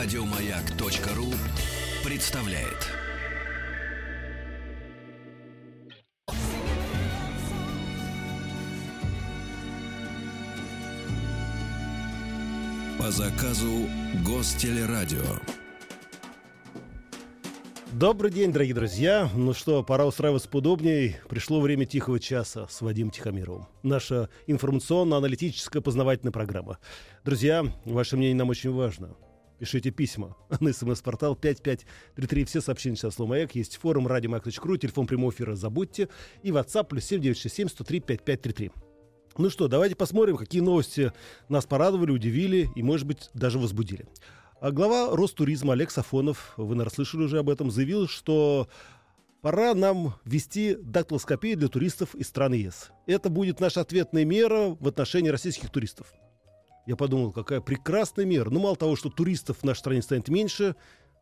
Радиомаяк.ру представляет. По заказу Гостелерадио. Добрый день, дорогие друзья. Ну что, пора устраиваться поудобнее. Пришло время тихого часа с Вадимом Тихомировым. Наша информационно-аналитическая познавательная программа. Друзья, ваше мнение нам очень важно. Пишите письма на смс-портал 5533. Все сообщения сейчас слово «Маяк». Есть форум радиомаяк.ру, телефон прямого эфира забудьте. И WhatsApp плюс 7967 103 5533. Ну что, давайте посмотрим, какие новости нас порадовали, удивили и, может быть, даже возбудили. А глава Ростуризма Олег Сафонов, вы, наверное, слышали уже об этом, заявил, что пора нам ввести дактилоскопию для туристов из стран ЕС. Это будет наша ответная мера в отношении российских туристов. Я подумал, какая прекрасная мера. Ну, мало того, что туристов в нашей стране станет меньше,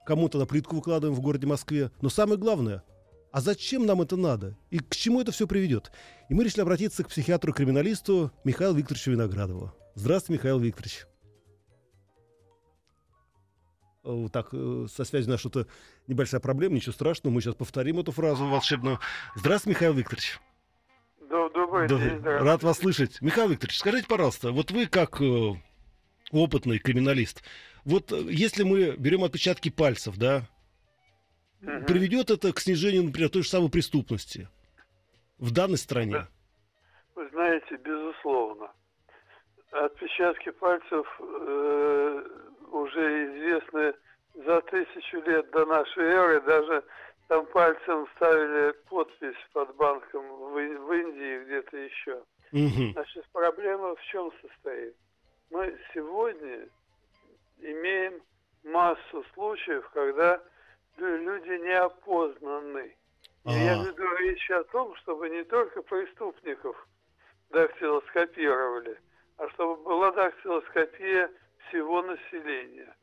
кому-то на плитку выкладываем в городе Москве, но самое главное, а зачем нам это надо? И к чему это все приведет? И мы решили обратиться к психиатру-криминалисту Михаилу Викторовичу Виноградову. Здравствуйте, Михаил Викторович. Э, так, э, со связью у что-то небольшая проблема, ничего страшного, мы сейчас повторим эту фразу волшебную. Здравствуйте, Михаил Викторович. Добрый Да, день, здравствуйте. Рад вас слышать. Михаил Викторович, скажите, пожалуйста, вот вы как э, опытный криминалист, вот э, если мы берем отпечатки пальцев, да, Мгм. приведет это к снижению, например, той же самой преступности в данной стране? Да. Вы знаете, безусловно. Отпечатки пальцев э, уже известны за тысячу лет до нашей эры. Даже там пальцем ставили подпись под банком в, Индии где-то еще. Значит, проблема в чем состоит? Мы сегодня имеем массу случаев, когда лю- люди неопознаны. И я веду речь о том, чтобы не только преступников дактилоскопировали, а чтобы была дактилоскопия всего населения.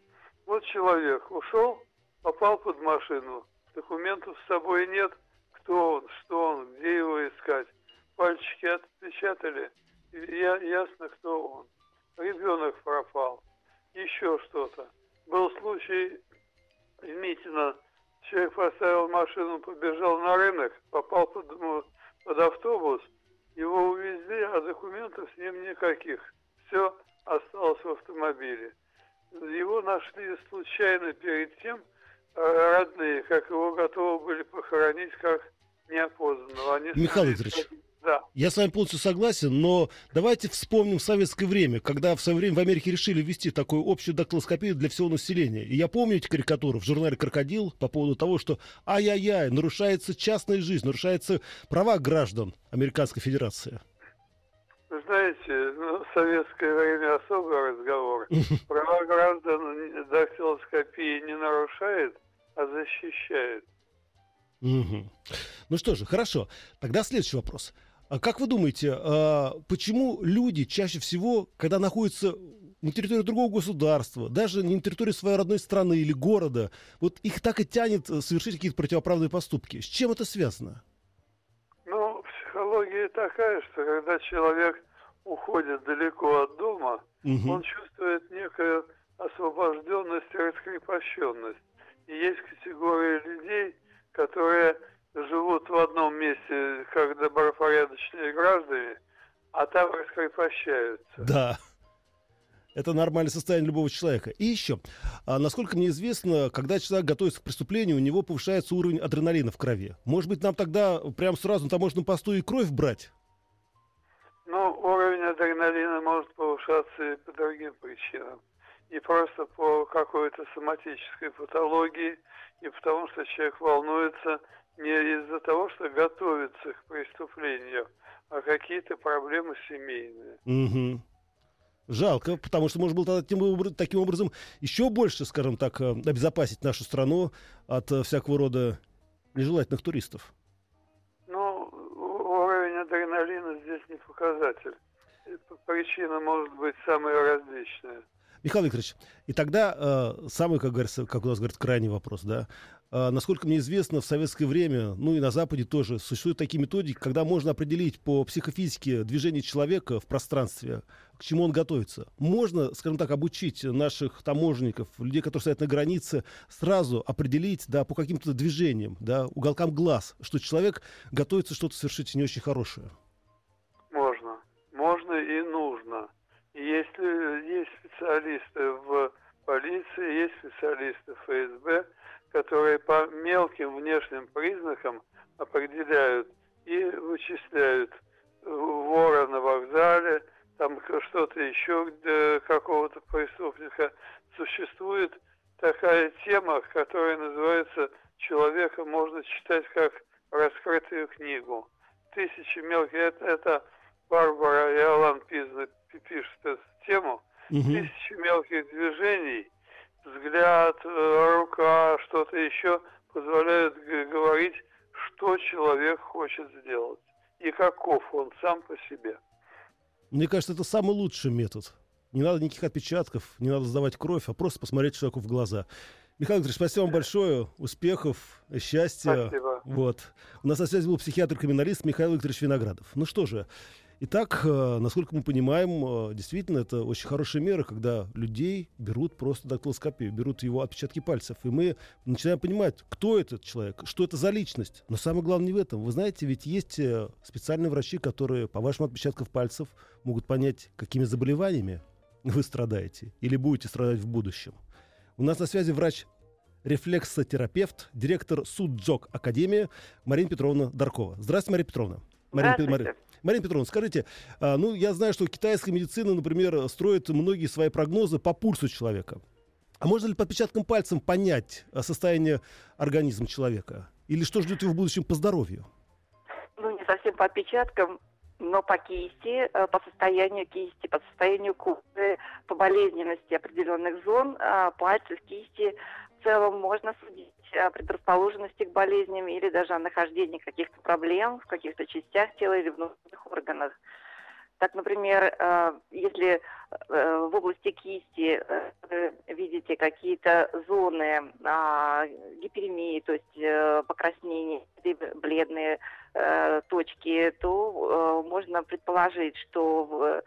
Вот человек ушел, попал под машину, документов с собой нет, кто он, что он, где его искать. Пальчики отпечатали, я, ясно, кто он. Ребенок пропал, еще что-то. Был случай в Митино, человек поставил машину, побежал на рынок, попал под, ну, под автобус, его увезли, а документов с ним никаких. Все осталось в автомобиле. Его нашли случайно перед тем, родные, как его готовы были похоронить как неопознанного. Они Михаил Викторович. Да. Я с вами полностью согласен, но давайте вспомним советское время, когда в свое время в Америке решили ввести такую общую дактилоскопию для всего населения. И я помню эти карикатуры в журнале «Крокодил» по поводу того, что ай-яй-яй, нарушается частная жизнь, нарушаются права граждан Американской Федерации. Вы знаете, ну, в советское время особый разговор. Права граждан дактилоскопии не нарушает, защищает. Мгм. Ну что же, хорошо. Тогда следующий вопрос. А как вы думаете, а, почему люди чаще всего, когда находятся на территории другого государства, даже не на территории своей родной страны или города, вот их так и тянет э, совершить какие-то противоправные поступки? С чем это связано? Ну, психология такая, что когда человек уходит далеко от дома, Мгм. он чувствует некую освобожденность и раскрепощенность. И есть категория людей, которые живут в одном месте как добропорядочные граждане, а там раскрепощаются. Да. Это нормальное состояние любого человека. И еще, а, насколько мне известно, когда человек готовится к преступлению, у него повышается уровень адреналина в крови. Может быть, нам тогда прям сразу на таможенном посту и кровь брать? Ну, уровень адреналина может повышаться и по другим причинам. Не просто по какой-то соматической патологии, и потому что человек волнуется не из-за того, что готовится к преступлению, а какие-то проблемы семейные. Мгм. Жалко, потому что можно было тогда таким образом еще больше, скажем так, э, обезопасить нашу страну от э, всякого рода нежелательных туристов. Ну, уровень адреналина здесь не показатель. И п- Причина может быть самая различная. Михаил Викторович, и тогда э, самый, как говорится, как у нас говорят, крайний вопрос, да. А, насколько мне известно, в советское время, ну и на Западе тоже, существуют такие методики, когда можно определить по психофизике движение человека в пространстве, к чему он готовится. Можно, скажем так, обучить наших таможенников, людей, которые стоят на границе, сразу определить, да, по каким-то движениям, да, уголкам глаз, что человек готовится что-то совершить не очень хорошее. Специалисты ФСБ, которые по мелким внешним признакам определяют и вычисляют вора на вокзале, там что-то еще, какого-то преступника. Существует такая тема, которая называется «Человека можно читать как раскрытую книгу». Тысячи мелких, это, это Барбара и Алан Пизна пишут эту тему. Угу. Тысячи еще позволяют говорить, что человек хочет сделать и каков он сам по себе. Мне кажется, это самый лучший метод. Не надо никаких отпечатков, не надо сдавать кровь, а просто посмотреть человеку в глаза. Михаил Викторович, спасибо вам большое. Успехов, счастья. Спасибо. Вот. У нас на связи был психиатр-криминалист Михаил Викторович Виноградов. Ну что же, Итак, э, насколько мы понимаем, э, действительно, это очень хорошая мера, когда людей берут просто дактилоскопию, берут его отпечатки пальцев. И мы начинаем понимать, кто этот человек, что это за личность. Но самое главное не в этом. Вы знаете, ведь есть э, специальные врачи, которые по вашим отпечаткам пальцев могут понять, какими заболеваниями вы страдаете или будете страдать в будущем. У нас на связи врач рефлексотерапевт, директор Судджок Академии Марина Петровна Даркова. Здравствуйте, Марина Петровна. Марина, Марина, Марина Петровна, скажите, а, ну, я знаю, что китайская медицина, например, строит многие свои прогнозы по пульсу человека. А можно ли по отпечаткам пальцем понять а, состояние организма человека? Или что ждет его в будущем по здоровью? Ну, не совсем по отпечаткам, но по кисти, э, по состоянию кисти, по состоянию кожи, по болезненности определенных зон, а, пальцев, кисти в целом можно судить о предрасположенности к болезням или даже о нахождении каких-то проблем в каких-то частях тела или внутренних органах. Так, например, э, если э, в области кисти э, видите какие-то зоны а, гиперемии, то есть покраснения, бледные точки, то можно предположить, что в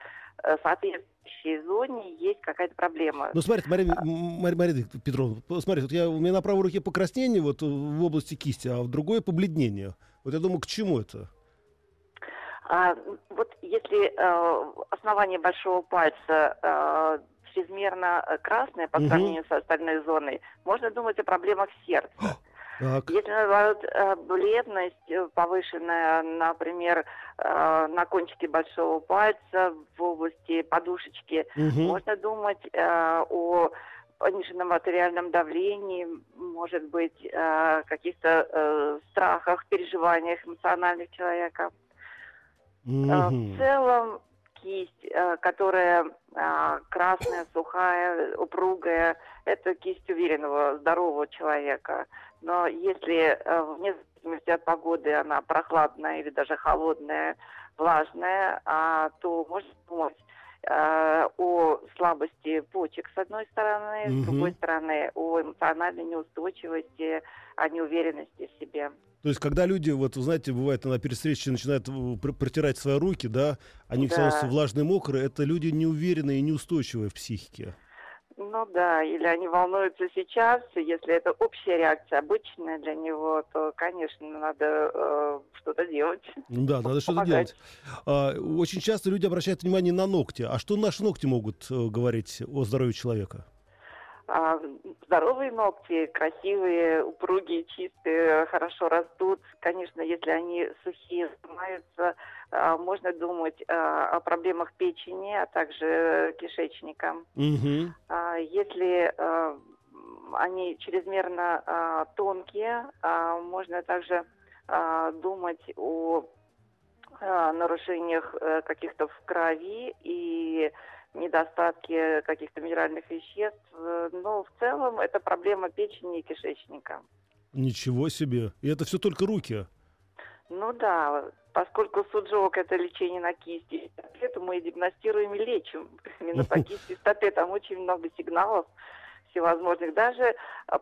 соответствующей зоне есть какая-то проблема. Ну, смотрите, Мария, Мария, Мария Петровна, смотрите, вот я, у меня на правой руке покраснение вот в области кисти, а в другой побледнение. Вот я думаю, к чему это? А, вот если э, основание большого пальца э, чрезмерно красное по сравнению угу. с остальной зоной, можно думать о проблемах сердца. Так. Если наоборот э, бледность э, повышенная, например, э, на кончике большого пальца в области подушечки, угу. можно думать о пониженном артериальном давлении, может быть, каких-то страхах, переживаниях эмоциональных человека. Угу. В целом кисть, которая красная, сухая, упругая, это кисть уверенного, здорового человека. Но если э, вне зависимости от погоды она прохладная или даже холодная, влажная, а, то можно думать э, о слабости почек с одной стороны, угу. с другой стороны о эмоциональной неустойчивости, о неуверенности в себе. То есть, когда люди, вот, знаете, бывает, на перестрече начинают э, протирать свои руки, да, они да. все влажные, мокрые, это люди неуверенные и неустойчивые в психике. Ну да, или они волнуются сейчас, если это общая реакция, обычная для него, то, конечно, надо э, что-то делать. Да, надо что-то делать. А, очень часто люди обращают внимание на ногти. А что наши ногти могут э, говорить о здоровье человека? А, здоровые ногти, красивые, упругие, чистые, хорошо растут. Конечно, если они сухие, снимаются, можно думать а, о проблемах печени, а также кишечника. Угу. Если они чрезмерно тонкие, можно также думать о нарушениях э, каких-то в крови и недостатки каких-то минеральных веществ. Но в целом это проблема печени и кишечника. Ничего себе. И это все только руки. Ну да, поскольку суджок это лечение на кисти стопе, то мы диагностируем и лечим именно по кисти стопе. Там очень много сигналов всевозможных, даже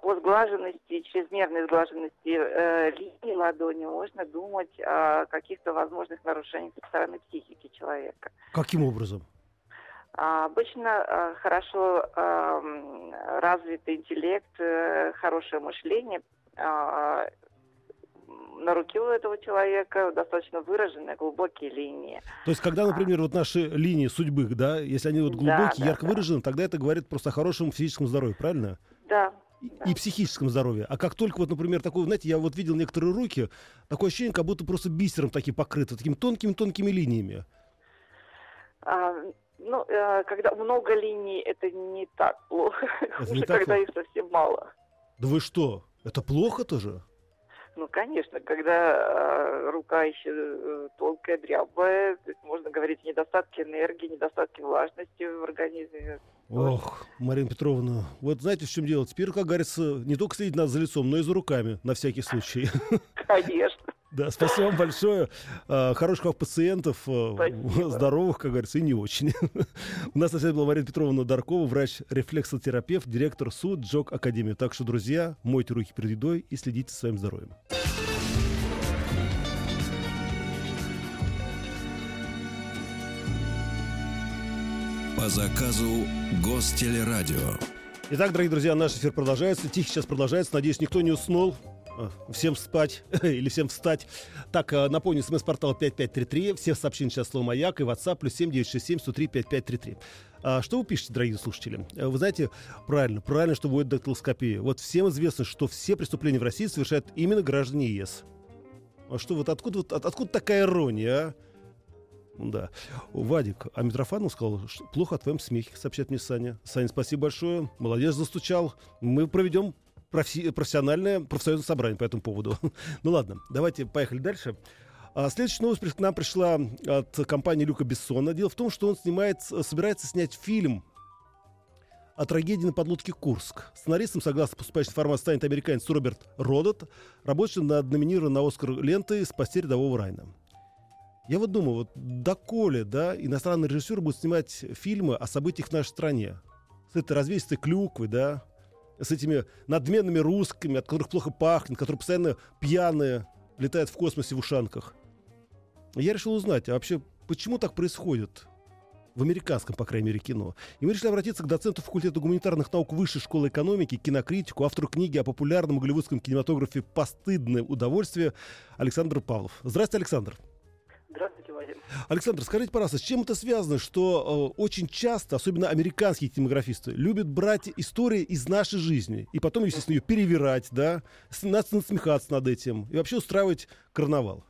по сглаженности, чрезмерной сглаженности э, линии ладони можно думать о каких-то возможных нарушениях со стороны психики человека. Каким образом? А, обычно а, хорошо а, развитый интеллект, а, хорошее мышление а, на руке у этого человека достаточно выраженные глубокие линии. То есть, когда, например, вот наши линии судьбы, да, если они вот глубокие, да, ярко да. выражены, тогда это говорит просто о хорошем физическом здоровье, правильно? Да. И, да. и психическом здоровье. А как только вот, например, такое, знаете, я вот видел некоторые руки, такое ощущение, как будто просто бисером такие покрыты, такими тонкими-тонкими линиями. А, ну, э, когда много линий, это не так плохо. Это не так когда плохо? их совсем мало. Да вы что? Это плохо тоже? Ну, конечно, когда э, рука еще э, тонкая, дрябая, то есть можно говорить о недостатке энергии, недостатке влажности в организме. Ох, Марина Петровна, вот знаете, в чем дело? Теперь, как говорится, не только следить нас за лицом, но и за руками, на всякий случай. Конечно. Да, спасибо вам большое. А, хороших вам пациентов, а, спасибо. здоровых, как говорится, и не очень. У нас на связи была Марина Петровна Даркова, врач-рефлексотерапевт, директор СУД Джок Академии. Так что, друзья, мойте руки перед едой и следите за своим здоровьем. По заказу Гостелерадио. Итак, дорогие друзья, наш эфир продолжается. Тихо сейчас продолжается. Надеюсь, никто не уснул. Э, всем спать или всем встать. Так, э, напомню, смс-портал 5533. Все сообщения сейчас слово «Маяк» и WhatsApp плюс 7967 103 5533. А что вы пишете, дорогие слушатели? Э, вы знаете, правильно, правильно, что будет дактилоскопия. Вот всем известно, что все преступления в России совершают именно граждане ЕС. А что вот откуда, вот, от, откуда такая ирония, а? Да. Вадик, а Митрофанов сказал, что плохо о твоем смехе, сообщает мне Саня. Саня, спасибо большое. Молодец, застучал. Мы проведем профи- профессиональное профсоюзное собрание по этому поводу. ну ладно, давайте поехали дальше. А следующая новость к нам пришла от компании Люка Бессона. Дело в том, что он снимает, собирается снять фильм о трагедии на подлодке «Курск». Сценаристом, согласно поступающей информации, станет американец Роберт Родот, рабочий над номинированной на «Оскар» лентой «Спасти рядового Райна». Я вот думаю, вот доколе, да, иностранный режиссер будет снимать фильмы о событиях в нашей стране. С этой развесистой клюквой, да, с этими надменными русскими, от которых плохо пахнет, которые постоянно пьяные, летают в космосе в ушанках. Я решил узнать, а вообще, почему так происходит? В американском, по крайней мере, кино. И мы решили обратиться к доценту факультета гуманитарных наук Высшей школы экономики, кинокритику, автору книги о популярном голливудском кинематографе «Постыдное удовольствие» Александр Павлов. Здравствуйте, Александр. Вадим. Александр, скажите, пожалуйста, с чем это связано, что э, очень часто, особенно американские кинематографисты, любят брать истории из нашей жизни и потом, естественно, ее перевирать, да, насмехаться над этим и вообще устраивать карнавал?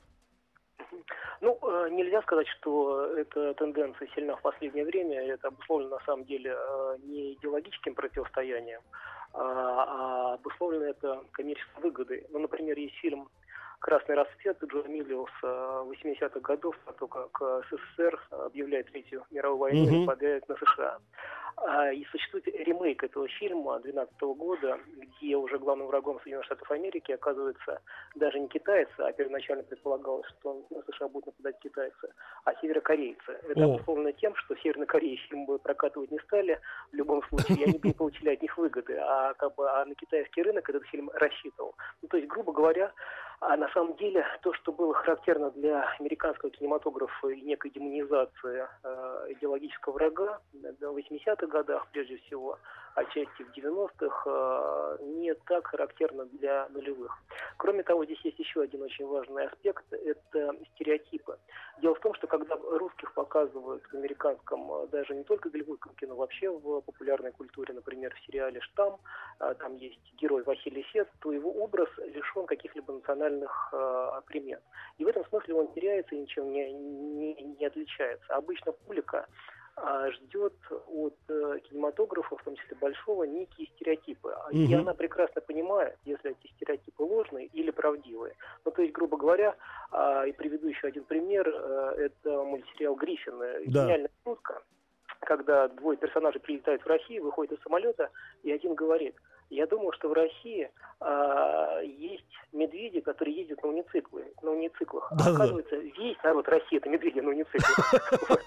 Ну, э, нельзя сказать, что эта тенденция сильна в последнее время. Это обусловлено, на самом деле, э, не идеологическим противостоянием, а, а обусловлено это коммерческой выгодой. Ну, например, есть фильм красный расцвет Джо Миллиуса 80-х годов, а то как СССР объявляет Третью мировую войну mm-hmm. и нападает на США. А, и существует ремейк этого фильма 2012 года, где уже главным врагом Соединенных Штатов Америки оказывается даже не китайцы, а первоначально предполагалось, что на США будут нападать китайцы, а северокорейцы. Это oh. обусловлено тем, что Северной Корее фильм прокатывать не стали в любом случае, и они бы не получили от них выгоды, а, как бы, а на китайский рынок этот фильм рассчитывал. Ну, то есть, грубо говоря, а на самом деле то, что было характерно для американского кинематографа и некой демонизации э, идеологического врага в 80-х годах прежде всего, отчасти в 90-х, э, не так характерно для нулевых. Кроме того, здесь есть еще один очень важный аспект – это стереотипы. Дело в том, что когда русских показывают в американском, э, даже не только голливудском кино, вообще в популярной культуре, например, в сериале «Штамм», э, там есть герой Василий Сет, то его образ лишен каких-либо национальных примет. И в этом смысле он теряется и ничем не, не, не отличается. Обычно публика ждет от э, кинематографа, в том числе большого, некие стереотипы. Угу. И она прекрасно понимает, если эти стереотипы ложные или правдивые. Ну, то есть, грубо говоря, э, и приведу еще один пример, э, это мультсериал «Гриффин». Да. Гениальная шутка, когда двое персонажей прилетают в Россию, выходят из самолета, и один говорит, я думал, что в России э, есть медведей, которые ездят на унициклы, на унициклах. Да, да. Оказывается, весь народ России это медведи на унициклах.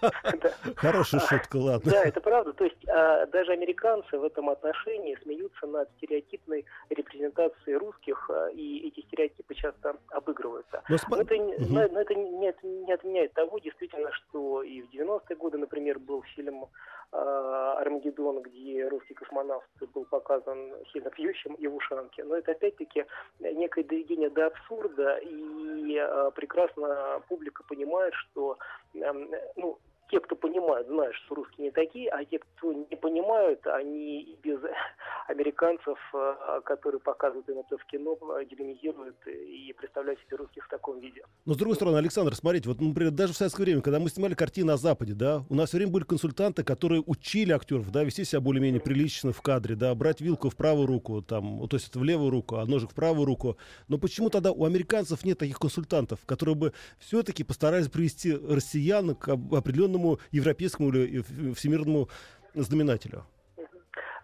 Хорошая шутка, ладно. Да, это правда. То есть а, даже американцы в этом отношении смеются над стереотипной репрезентацией русских, а, и эти стереотипы часто обыгрываются. Но спа- Но это, не- отменяет того, действительно, что и в 90-е годы, например, был фильм а, «Армагеддон», где русский космонавт был показан сильно пьющим и в ушанке. Но это опять-таки некое доведение до абсурда, и а, прекрасно публика понимает, что ну, те, кто понимают, знают, что русские не такие, а те, кто не понимают, они без американцев, э, которые показывают им это в кино, э, демонизируют и представляют себе русских в таком виде. Но с другой стороны, Александр, смотрите, вот, например, даже в советское время, когда мы снимали картины о Западе, да, у нас все время были консультанты, которые учили актеров, да, вести себя более-менее прилично в кадре, да, брать вилку в правую руку, там, ну, то есть в левую руку, а ножик в правую руку. Но почему тогда у американцев нет таких консультантов, которые бы все-таки постарались привести россиян к об- определенному европейскому или э, всемирному знаменателю?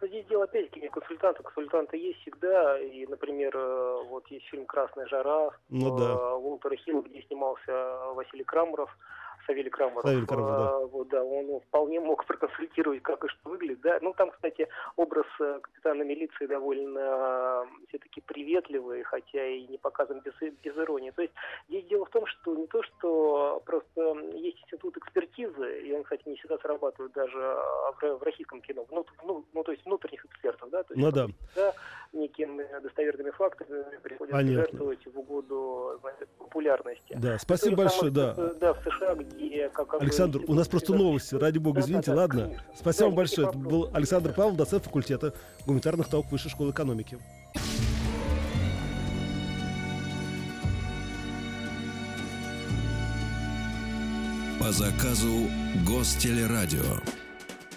Но здесь дело опять-таки не консультанта. Консультанты есть всегда. И, например, э, вот есть фильм «Красная жара» Ну э, да. Уолтера Хилла, где снимался Василий Крамаров. Савелий Крамаров. Савелий Крамаров, да. Э, вот, да, он вполне мог проконсультировать, как и что выглядит. Да? Ну, там, кстати, образ э, капитана милиции довольно все-таки приветливый, хотя и не показан без, без иронии. То есть здесь дело в том, что не то, что просто есть институт экспертизы, и он, кстати, не всегда срабатывает даже а, в, в российском кино, ну, ну, ну, то есть внутренних экспертов, да, то есть Ну да. всегда некими достоверными фактами приходится Понятно. жертвовать в угоду знаете, популярности. Да, спасибо большое, самое, да. э, Да, в США, где... Как, как Александр, у нас просто новости, ради бога, Да, извините, да, да, ладно? конечно. Спасибо Да, вам большое. Это был. Александр Павлов, доцент факультета гуманитарных наук Высшей школы экономики. По заказу Гостелерадио.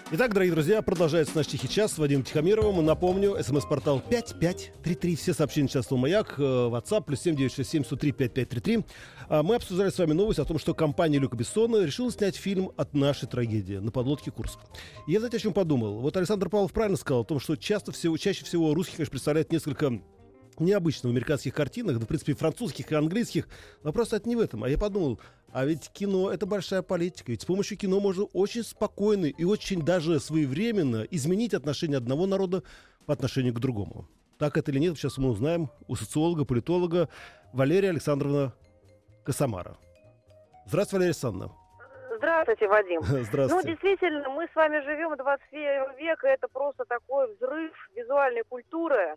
Итак, дорогие друзья, продолжается наш тихий час с Вадимом Тихомировым. Напомню, смс-портал 5533. Все сообщения часто маяк. э, WhatsApp плюс 7967 103 5533. А Мы обсуждали с вами новость о том, что компания Люка Бессона решила снять фильм от нашей трагедии на подлодке Курск. И я, знаете, о чем подумал? Вот Александр Павлов правильно сказал о том, что часто всего, чаще всего русских, конечно, представляют несколько необычно в американских картинах, да, в принципе, французских, и английских. Вопрос это не в этом. А я подумал, а ведь кино — это большая политика. Ведь с помощью кино можно очень спокойно и очень даже своевременно изменить отношение одного народа по отношению к другому. Так это или нет, сейчас мы узнаем у социолога, политолога Валерия Александровна Косомара. Здравствуйте, Валерия Александровна. Здравствуйте, Вадим. Ну, Здравствуйте. действительно, мы с вами живем в 21 век, и это просто такой взрыв визуальной культуры.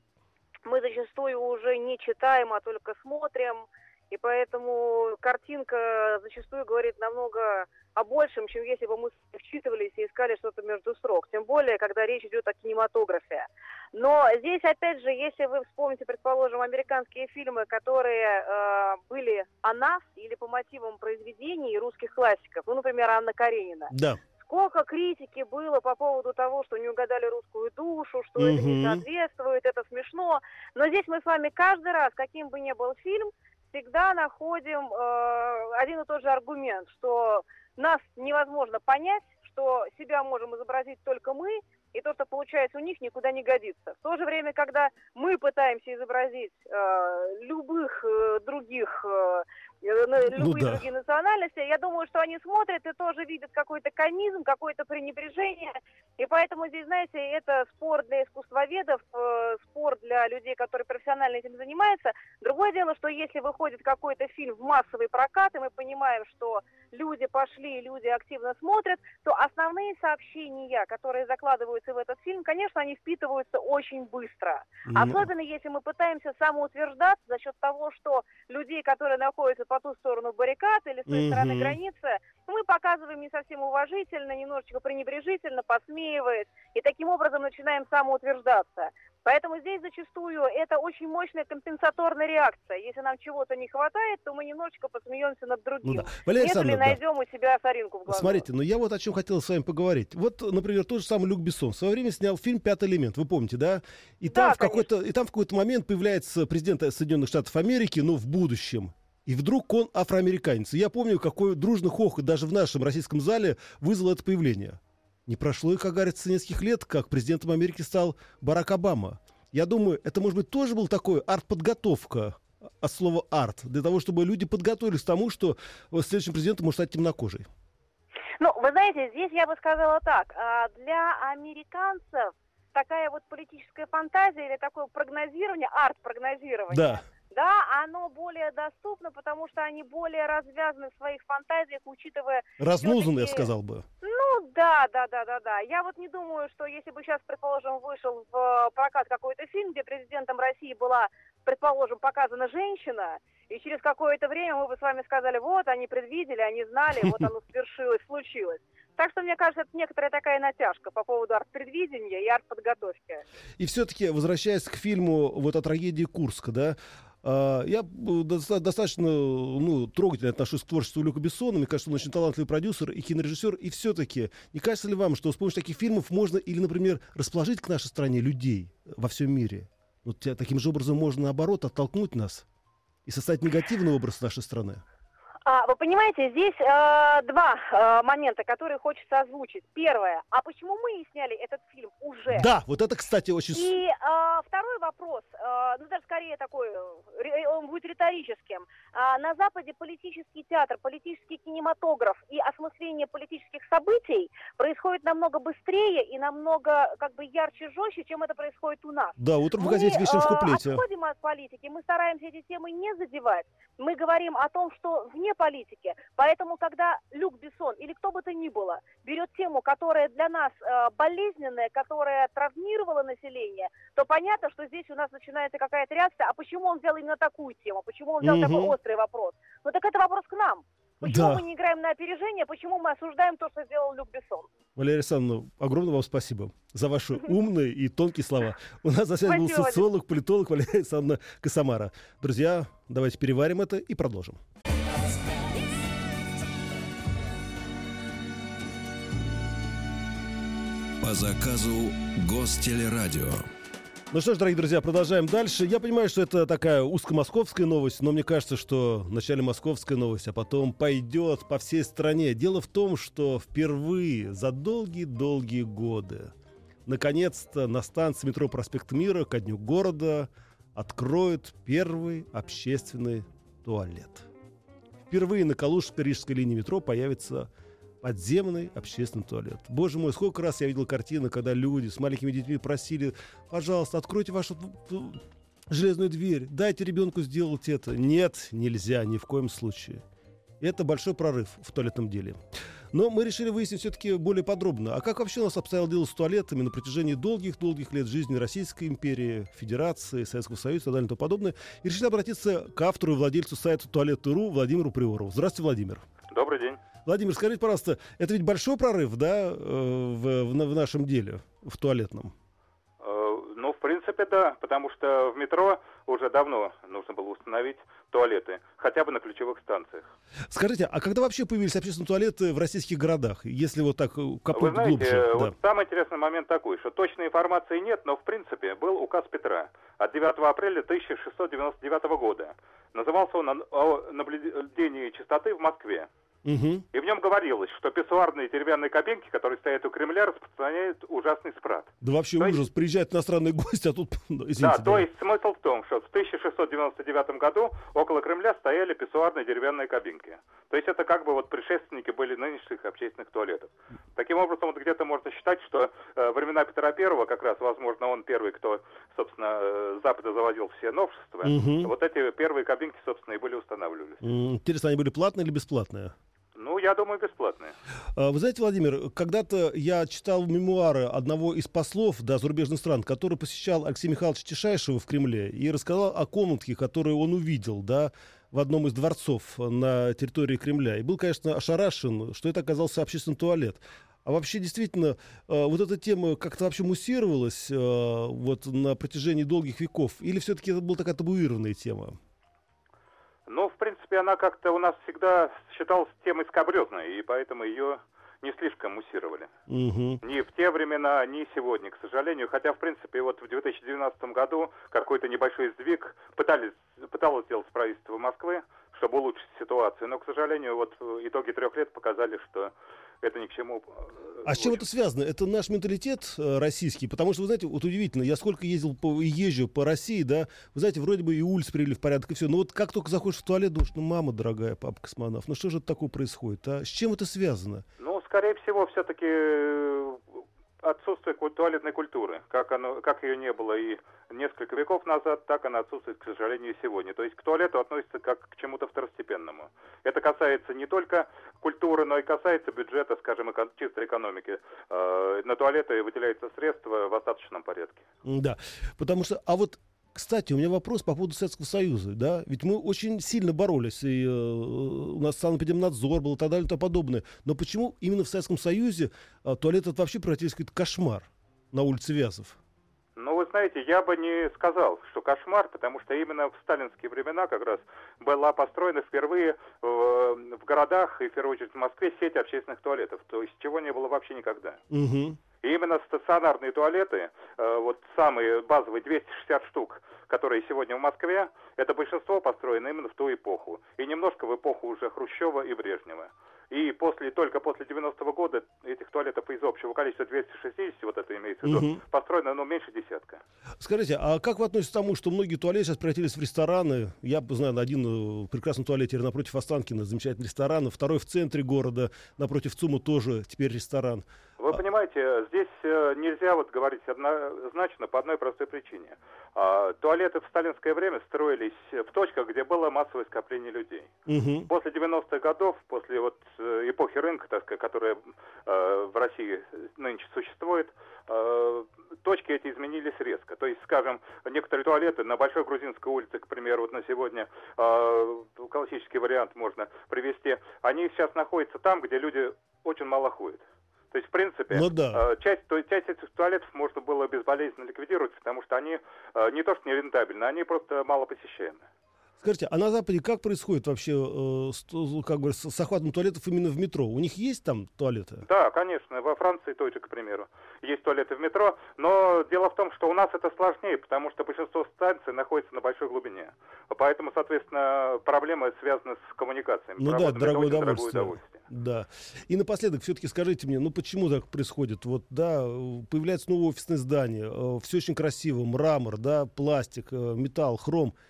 Мы зачастую уже не читаем, а только смотрим, и поэтому картинка зачастую говорит намного о большем, чем если бы мы вчитывались и искали что-то между строк. Тем более, когда речь идет о кинематографе. Но здесь, опять же, если вы вспомните, предположим, американские фильмы, которые э, были о нас или по мотивам произведений русских классиков, ну, например, Анна Каренина, Да. Сколько критики было по поводу того, что не угадали русскую душу, что это не соответствует, это смешно. Но здесь мы с вами каждый раз, каким бы ни был фильм, всегда находим э, один и тот же аргумент, что нас невозможно понять, что себя можем изобразить только мы, и то, что получается у них, никуда не годится. В то же время, когда мы пытаемся изобразить э, любых э, других э, э, на- любые да. другие национальности, я думаю, что они смотрят и тоже видят какой-то комизм, какое-то пренебрежение. И поэтому здесь, знаете, это спор для искусствоведов, э, спор для людей, которые профессионально этим занимаются. Другое дело, что если выходит какой-то фильм в массовый прокат, и мы понимаем, что люди пошли, люди активно смотрят, то основные сообщения, которые закладываются в этот фильм, конечно, они впитываются очень быстро. М, Особенно если мы пытаемся самоутверждаться за счет того, что людей, которые находятся по ту сторону баррикад или с той Мгм. стороны границы, мы показываем не совсем уважительно, немножечко пренебрежительно, посмеиваясь, и таким образом начинаем самоутверждаться. Поэтому здесь зачастую это очень мощная компенсаторная реакция. Если нам чего-то не хватает, то мы немножечко посмеемся над Ну другим. да. Валерия Если Александровна, да. найдем у себя соринку в глазу. Смотрите, ну я вот о чем хотел с вами поговорить. Вот, например, тот же самый Люк Бессон в свое время снял фильм «Пятый элемент», вы помните, да? И Да, там, в какой-то, и там в какой-то момент появляется президент Соединенных Штатов Америки, но в будущем. И вдруг он афроамериканец. И я помню, какой дружный хохот даже в нашем российском зале вызвало это появление. Не прошло и, как говорится, нескольких лет, как президентом Америки стал Барак Обама. Я думаю, это, может быть, тоже был такой арт-подготовка от слова арт, для того, чтобы люди подготовились к тому, что следующим президентом может стать темнокожий? Ну, вы знаете, здесь я бы сказала так. А, для американцев такая вот политическая фантазия или такое прогнозирование, арт-прогнозирование, да. Да, оно более доступно, потому что они более развязаны в своих фантазиях, учитывая... Разнузаны, я сказал бы. Ну, да, да, да, да, да. Я вот не думаю, что если бы сейчас, предположим, вышел в прокат какой-то фильм, где президентом России была, предположим, показана женщина, и через какое-то время мы бы с вами сказали, вот, они предвидели, они знали, вот оно свершилось, случилось. Так что, мне кажется, это некоторая такая натяжка по поводу арт-предвидения и арт-подготовки. И все-таки, возвращаясь к фильму вот о трагедии Курска, да, я э, достаточно ну, трогательно отношусь к творчеству Люка Бессона. Мне кажется, он очень талантливый продюсер и кинорежиссер. И все-таки, не кажется ли вам, что с помощью таких фильмов можно или, например, расположить к нашей стране людей во всем мире? Вот таким же образом можно, наоборот, оттолкнуть нас и создать негативный образ нашей страны? А, вы понимаете, здесь э, два э, момента, которые хочется озвучить. Первое, а почему мы не сняли этот фильм уже? Да, вот это, кстати, очень... И э, второй вопрос, э, ну даже скорее такой, э, он будет риторическим. Э, на Западе политический театр, политический кинематограф и осмысление политических событий происходит намного быстрее и намного как бы ярче, жестче, чем это происходит у нас. Да, утром в газете вечером в куплете. Мы э, отходим от политики, мы стараемся эти темы не задевать. Мы говорим о том, что вне вне политики. Поэтому, когда Люк Бессон или кто бы то ни было берет тему, которая для нас э, болезненная, которая травмировала население, то понятно, что здесь у нас начинается какая-то реакция. А почему он взял именно такую тему? Почему он взял угу. такой острый вопрос? Ну так это вопрос к нам. Почему да. мы не играем на опережение? Почему мы осуждаем то, что сделал Люк Бессон? Валерия Александровна, огромное вам спасибо за ваши умные и тонкие слова. У нас на связи был социолог, политолог Валерия Александровна Косомара. Друзья, давайте переварим это и продолжим. По заказу Гостелерадио. Ну что ж, дорогие друзья, продолжаем дальше. Я понимаю, что это такая узкомосковская новость, но мне кажется, что вначале московская новость, а потом пойдет по всей стране. Дело в том, что впервые за долгие-долгие годы наконец-то на станции метро Проспект Мира ко дню города откроют первый общественный туалет. Впервые на Калужско-Рижской линии метро появится подземный общественный туалет. Боже мой, сколько раз я видел картины, когда люди с маленькими детьми просили, пожалуйста, откройте вашу железную дверь, дайте ребенку сделать это. Нет, нельзя, ни в коем случае. Это большой прорыв в туалетном деле. Но мы решили выяснить все-таки более подробно, а как вообще у нас обстояло дело с туалетами на протяжении долгих-долгих лет жизни Российской империи, Федерации, Советского Союза и так далее и тому подобное. И решили обратиться к автору и владельцу сайта Туалет.ру Владимиру Приорову. Здравствуйте, Владимир. Добрый день. Владимир, скажите, пожалуйста, это ведь большой прорыв, да, э, в, в, в нашем деле, в туалетном? Э, ну, в принципе, да, потому что в метро уже давно нужно было установить туалеты, хотя бы на ключевых станциях. Скажите, а когда вообще появились общественные туалеты в российских городах, если вот так э, копнуть Вы знаете, глубже? Вот да. самый интересный момент такой, что точной информации нет, но в принципе был указ Петра от 9 апреля 1699 года. Назывался он о наблюдении чистоты в Москве. Угу. И в нем говорилось, что писсуарные деревянные кабинки, которые стоят у Кремля, распространяют ужасный смрад. Да вообще то ужас, есть... приезжает иностранный гость, а тут... Ну, извините, да, да, то есть смысл в том, что в 1699 году около Кремля стояли писсуарные деревянные кабинки. То есть это как бы вот предшественники были нынешних общественных туалетов. Таким образом, вот где-то можно считать, что э, времена Петра Первого, как раз, возможно, он первый, кто, собственно, э, Запада заводил все новшества. Угу. Вот эти первые кабинки, собственно, и были устанавливались. Интересно, они были платные или бесплатные? Я думаю, бесплатные. А, вы знаете, Владимир, когда-то я читал мемуары одного из послов да, зарубежных стран, который посещал Алексея Михайловича Тишайшего в Кремле и рассказал о комнатке, которую он увидел, да, в одном из дворцов на территории Кремля. И был, конечно, ошарашен, что это оказался общественный туалет. А вообще, действительно, а, вот эта тема как-то вообще муссировалась а, вот на протяжении долгих веков? Или все-таки это была такая табуированная тема? Ну, в принципе, она как-то у нас всегда считалась темой скобрезной, и поэтому ее не слишком муссировали. Угу. Ни в те времена, ни сегодня, к сожалению. Хотя, в принципе, вот в 2012 году какой-то небольшой сдвиг пытались, пыталось сделать правительство Москвы, чтобы улучшить ситуацию. Но, к сожалению, вот итоги трех лет показали, что это ни к чему. Э, а с чем это связано? Это наш менталитет э, российский, потому что, вы знаете, вот удивительно, я сколько ездил по, езжу по России, да, вы знаете, вроде бы и улиц привели в порядок, и все, но вот как только заходишь в туалет, думаешь, ну, мама дорогая, папа космонавт, ну что же это такое происходит, а? С чем это связано? Ну, скорее всего, все-таки отсутствие туалетной культуры, как, оно, как ее не было и несколько веков назад, так она отсутствует, к сожалению, и сегодня. То есть к туалету относится как к чему-то второстепенному. Это касается не только культуры, но и касается бюджета, скажем, эко- чистой экономики. Э, на туалеты выделяются средства в остаточном порядке. Да, потому что, а вот кстати, у меня вопрос по поводу Советского Союза, да, ведь мы очень сильно боролись, и э, у нас санэпидемнадзор был и так далее и тому подобное, но почему именно в Советском Союзе э, туалеты вообще превратились в какой-то кошмар на улице Вязов? Ну, вы знаете, я бы не сказал, что кошмар, потому что именно в сталинские времена как раз была построена впервые в, в городах и, в первую очередь, в Москве сеть общественных туалетов, то есть чего не было вообще никогда. Угу. И именно стационарные туалеты, э, вот самые базовые 260 штук, которые сегодня в Москве, это большинство построено именно в ту эпоху. И немножко в эпоху уже Хрущева и Брежнева. И после, только после 90-го года этих туалетов из общего количества 260, вот это имеется в виду, угу. построено ну, меньше десятка. Скажите, а как вы относитесь к тому, что многие туалеты сейчас превратились в рестораны? Я знаю, один э, прекрасный туалет напротив Останкина, замечательный ресторан, второй в центре города, напротив ЦУМа тоже теперь ресторан. Вы понимаете, здесь э, нельзя вот говорить однозначно по одной простой причине. А, туалеты в сталинское время строились в точках, где было массовое скопление людей. Угу. После 90-х годов, после вот э, эпохи рынка, так сказать, которая э, в России нынче существует, точки эти изменились резко. То есть, скажем, некоторые туалеты на Большой Грузинской улице, к примеру, вот на сегодня классический вариант можно привести, они сейчас находятся там, где люди очень мало ходят. То есть, в принципе, ну, да. Э, часть, часть этих туалетов можно было безболезненно ликвидировать, потому что они э, не то что нерентабельны, они просто мало посещаемы. Скажите, а на Западе как происходит вообще э, с, как бы, с охватом туалетов именно в метро? У них есть там туалеты? Да, конечно. Во Франции тоже, к примеру, есть туалеты в метро. Но дело в том, что у нас это сложнее, потому что большинство станций находится на большой глубине. Поэтому, соответственно, проблемы связаны с коммуникациями. Ну да, дорогое удовольствие. дорогое удовольствие. Да. И напоследок, все-таки скажите мне, ну почему так происходит? Вот, да, появляется новое офисное здание, э, все очень красиво, мрамор, да, пластик, э, металл, хром –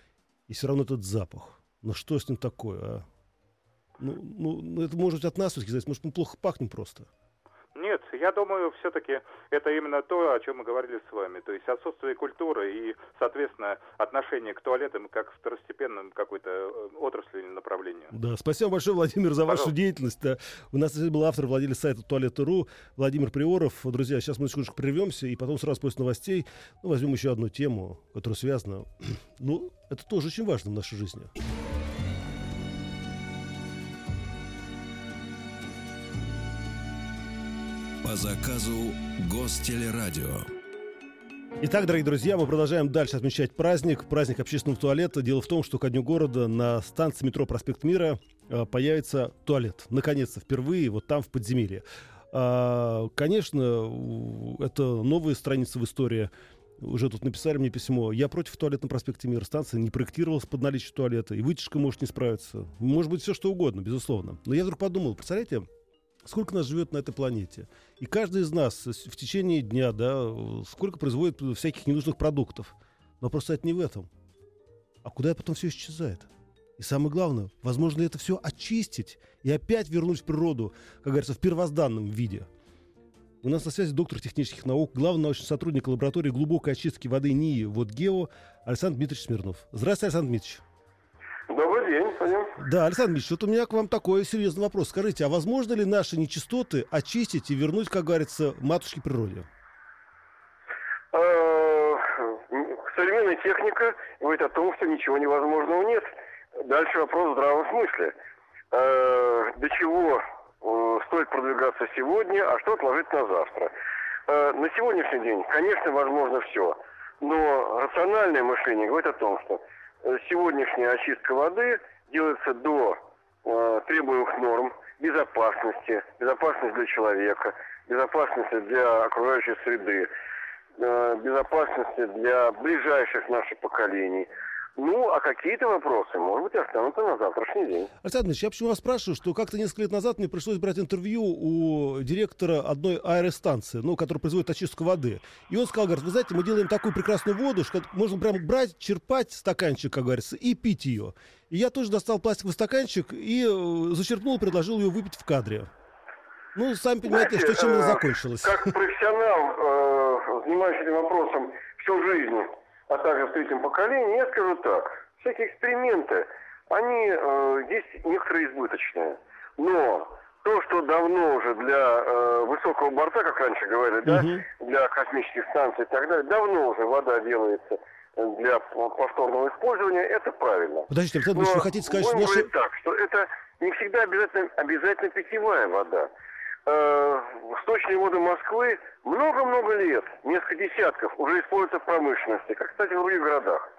и все равно этот запах. Ну что с ним такое, а? Ну, ну, ну это может быть от нас все-таки зависит. Может, мы плохо пахнем просто. Нет, я думаю, все-таки это именно то, о чем мы говорили с вами. То есть отсутствие культуры и, соответственно, отношение к туалетам как второстепенным какой-то э, отрасли или направлению. Да, спасибо большое, Владимир, за Пожалуйста. вашу деятельность. У нас был автор, владелец сайта туалет.ру Владимир Приоров. Друзья, сейчас мы секундочку прервемся, и потом сразу после новостей ну, возьмем еще одну тему, которая связана. Ну, это тоже очень важно в нашей жизни. По заказу Гостелерадио. Итак, дорогие друзья, мы продолжаем дальше отмечать праздник, праздник общественного туалета. Дело в том, что ко дню города на станции метро Проспект Мира э, появится туалет. Наконец-то, впервые, вот там, в подземелье. А, конечно, это новая страница в истории. Уже тут написали мне письмо. Я против туалета на проспекте Мира. Станция не проектировалась под наличие туалета. И вытяжка может не справиться. Может быть, все что угодно, безусловно. Но я вдруг подумал, представляете, сколько нас живет на этой планете. И каждый из нас в течение дня, да, сколько производит всяких ненужных продуктов. Но просто это не в этом. А куда потом все исчезает? И самое главное, возможно ли это все очистить и опять вернуть в природу, как говорится, в первозданном виде. У нас на связи доктор технических наук, главный научный сотрудник лаборатории глубокой очистки воды НИИ «Водгео» Александр Дмитриевич Смирнов. Здравствуйте, Александр Дмитриевич. Да, Александр Ильич, вот у меня к вам такой серьезный вопрос. Скажите, а возможно ли наши нечистоты очистить и вернуть, как говорится, матушке природе? Э, современная техника говорит о том, что ничего невозможного нет. Дальше вопрос в здравом смысле. Э, до чего э, стоит продвигаться сегодня, а что отложить на завтра? На сегодняшний день, конечно, возможно все. Но рациональное мышление говорит о том, что сегодняшняя очистка воды делается до э, требуемых норм безопасности, безопасность для человека, безопасности для окружающей среды, э, безопасности для ближайших наших поколений. Ну, а какие-то вопросы, может быть, останутся на завтрашний день. Александр Ильич, я почему вас спрашиваю, что как-то несколько лет назад мне пришлось брать интервью у директора одной аэростанции, ну, которая производит очистку воды. И он сказал, говорит, вы знаете, мы делаем такую прекрасную воду, что можно прям брать, черпать стаканчик, как говорится, и пить ее. И я тоже достал пластиковый стаканчик и э, зачерпнул, предложил ее выпить в кадре. Ну, сами понимаете, Знаете, что чем это закончилось. Как профессионал, э, занимающийся этим вопросом всю жизнь, а также в третьем поколении, я скажу так. Всякие эксперименты, они э, есть некоторые избыточные. Но то, что давно уже для э, высокого борта, как раньше говорили, да, Мгм. для космических станций и так далее, давно уже вода делается для повторного использования, это правильно. Подождите, Александр Ильич, вы хотите сказать, что наши... так, что это не всегда обязательно, обязательно питьевая вода. Э, Сточные воды Москвы много-много лет, несколько десятков, уже используются в промышленности, как, кстати, в других городах.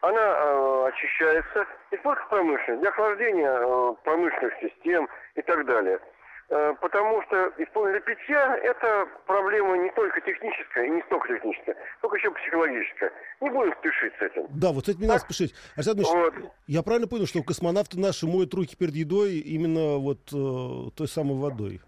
Она э, очищается, используется в промышленности, для охлаждения э, промышленных систем и так далее. Э, потому что использование питья – это проблема не только техническая и не столько техническая, только еще психологическая. Не будем спешить с этим. Да, вот с этим не надо спешить. Александр Вот. я правильно понял, что космонавты наши моют руки перед едой именно вот э, той самой водой?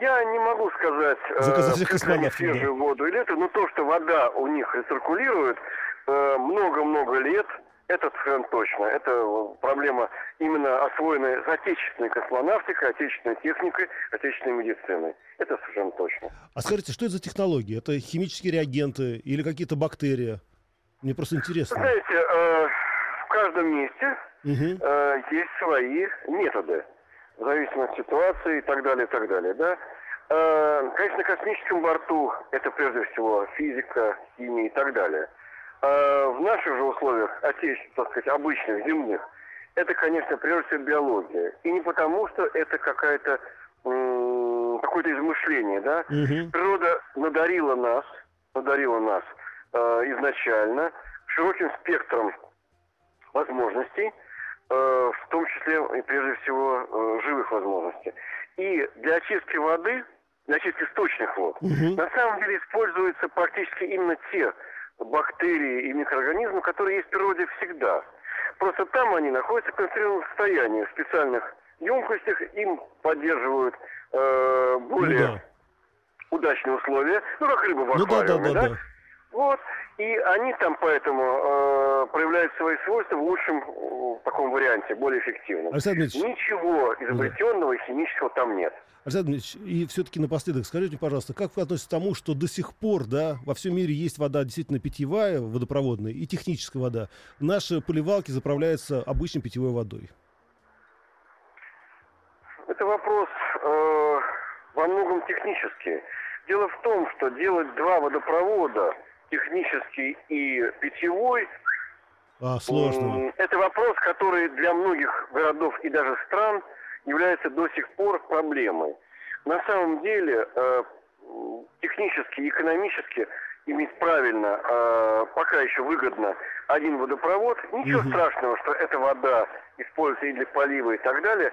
Я не могу сказать, э, Заказать они космонавтов, да. свежую воду или это, но то, что вода у них циркулирует э, много-много лет, это совершенно точно. Это э, проблема именно освоенная отечественной космонавтикой, отечественной техникой, отечественной медициной. Это совершенно точно. А скажите, что это за технологии? Это химические реагенты или какие-то бактерии? Мне просто Вы интересно. знаете, э, в каждом месте Мгм. э, есть свои методы, в зависимости от ситуации и так далее, и так далее, да. Э, конечно, на космическом борту это прежде всего физика, химия и так далее. Э, в наших же условиях, отечественных, так сказать, обычных, земных, это, конечно, прежде всего биология. И не потому, что это какая-то какое-то измышление, да. Мгм. Природа надарила нас, надарила нас э, изначально широким спектром возможностей, в том числе и прежде всего э, живых возможностей. И для очистки воды, для очистки сточных вод, Мгм. на самом деле используются практически именно те бактерии и микроорганизмы, которые есть в природе всегда. Просто там они находятся в концентрированном состоянии, в специальных емкостях, им поддерживают э, Ну более да. удачные условия, ну как рыба в Ну да, да, аквариуме, да, да? да. Вот, и они там поэтому э, проявляют свои свойства в лучшем э, таком варианте, более эффективном. Александр Ильич, Ничего изобретенного и химического там нет. Александр Ильич, и все-таки напоследок скажите, пожалуйста, как вы относитесь к тому, что до сих пор, да, во всем мире есть вода действительно питьевая, водопроводная, и техническая вода. Наши поливалки заправляются обычной питьевой водой. Это вопрос э, во многом технический. Дело в том, что делать два водопровода, технический и питьевой, А, сложно. это вопрос, который для многих городов и даже стран является до сих пор проблемой. На самом деле, э, технически и экономически иметь правильно, э, пока еще выгодно один водопровод. Ничего страшного, страшного, что эта вода используется и для полива и так далее.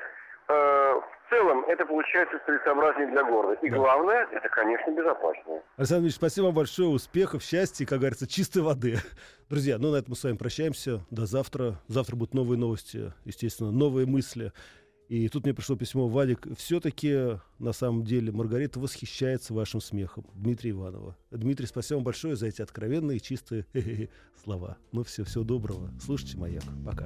Э, в целом это получается целесообразнее для города. И Да. главное, это, конечно, безопаснее. Александр Ильич, спасибо вам большое, успехов, счастья, и, как говорится, чистой воды. Друзья, ну на этом мы с вами прощаемся. До завтра. Завтра будут новые новости, естественно, новые мысли. И тут мне пришло письмо, Вадик, все-таки на самом деле Маргарита восхищается вашим смехом. Дмитрий Иванова. Дмитрий, спасибо вам большое за эти откровенные, чистые слова. Ну все, всего доброго. Слушайте «Маяк». Пока.